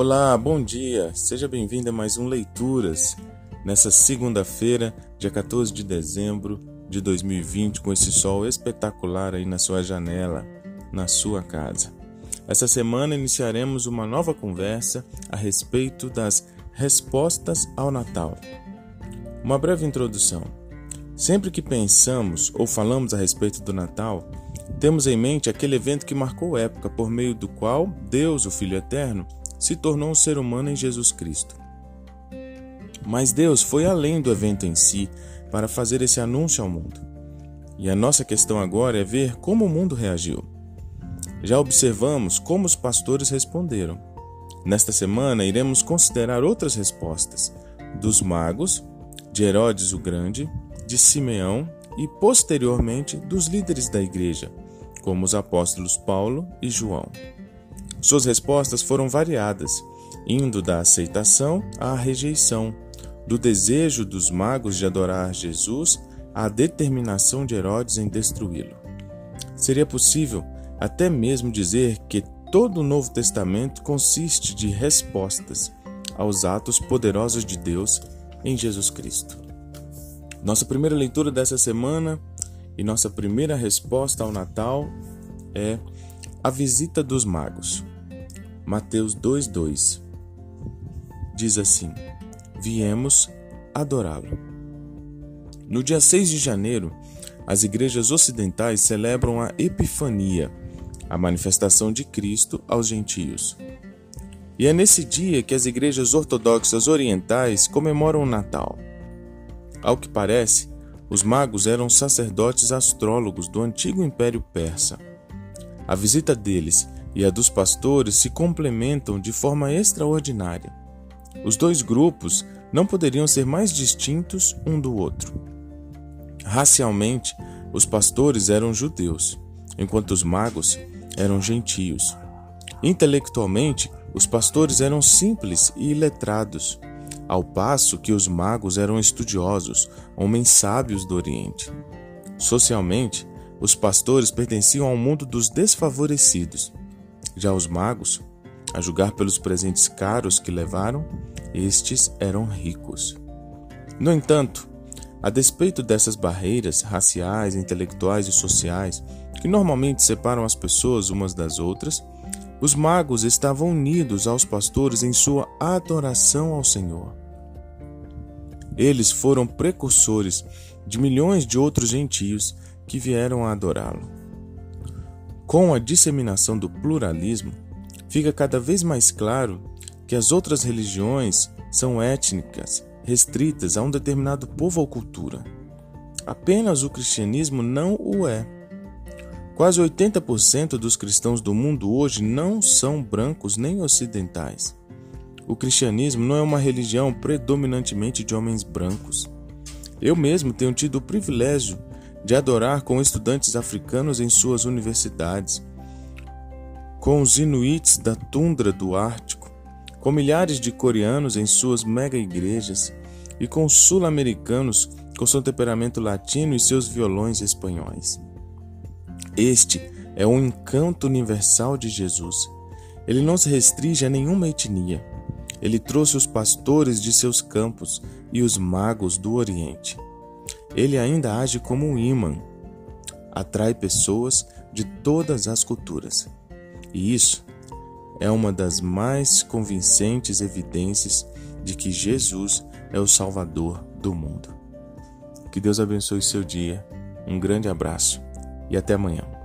Olá, bom dia. Seja bem-vindo a mais um Leituras nessa segunda-feira, dia 14 de dezembro de 2020, com esse sol espetacular aí na sua janela, na sua casa. Essa semana iniciaremos uma nova conversa a respeito das respostas ao Natal. Uma breve introdução. Sempre que pensamos ou falamos a respeito do Natal, temos em mente aquele evento que marcou época por meio do qual Deus, o Filho Eterno, se tornou um ser humano em Jesus Cristo. Mas Deus foi além do evento em si para fazer esse anúncio ao mundo. E a nossa questão agora é ver como o mundo reagiu. Já observamos como os pastores responderam. Nesta semana iremos considerar outras respostas dos magos, de Herodes o Grande, de Simeão e posteriormente dos líderes da igreja, como os apóstolos Paulo e João. Suas respostas foram variadas, indo da aceitação à rejeição, do desejo dos magos de adorar Jesus à determinação de Herodes em destruí-lo. Seria possível até mesmo dizer que todo o Novo Testamento consiste de respostas aos atos poderosos de Deus em Jesus Cristo. Nossa primeira leitura dessa semana e nossa primeira resposta ao Natal é a visita dos magos. Mateus 2:2 diz assim: Viemos adorá-lo. No dia 6 de janeiro, as igrejas ocidentais celebram a Epifania, a manifestação de Cristo aos gentios. E é nesse dia que as igrejas ortodoxas orientais comemoram o Natal. Ao que parece, os magos eram sacerdotes astrólogos do antigo Império Persa. A visita deles e a dos pastores se complementam de forma extraordinária. Os dois grupos não poderiam ser mais distintos um do outro. Racialmente, os pastores eram judeus, enquanto os magos eram gentios. Intelectualmente, os pastores eram simples e iletrados, ao passo que os magos eram estudiosos, homens sábios do Oriente. Socialmente, os pastores pertenciam ao mundo dos desfavorecidos. Já os magos, a julgar pelos presentes caros que levaram, estes eram ricos. No entanto, a despeito dessas barreiras raciais, intelectuais e sociais que normalmente separam as pessoas umas das outras, os magos estavam unidos aos pastores em sua adoração ao Senhor. Eles foram precursores de milhões de outros gentios que vieram a adorá-lo. Com a disseminação do pluralismo, fica cada vez mais claro que as outras religiões são étnicas, restritas a um determinado povo ou cultura. Apenas o cristianismo não o é. Quase 80% dos cristãos do mundo hoje não são brancos nem ocidentais. O cristianismo não é uma religião predominantemente de homens brancos. Eu mesmo tenho tido o privilégio de adorar com estudantes africanos em suas universidades, com os inuits da tundra do Ártico, com milhares de coreanos em suas mega igrejas e com sul-americanos com seu temperamento latino e seus violões espanhóis. Este é o encanto universal de Jesus. Ele não se restringe a nenhuma etnia. Ele trouxe os pastores de seus campos e os magos do Oriente. Ele ainda age como um imã, atrai pessoas de todas as culturas. E isso é uma das mais convincentes evidências de que Jesus é o Salvador do mundo. Que Deus abençoe seu dia. Um grande abraço e até amanhã.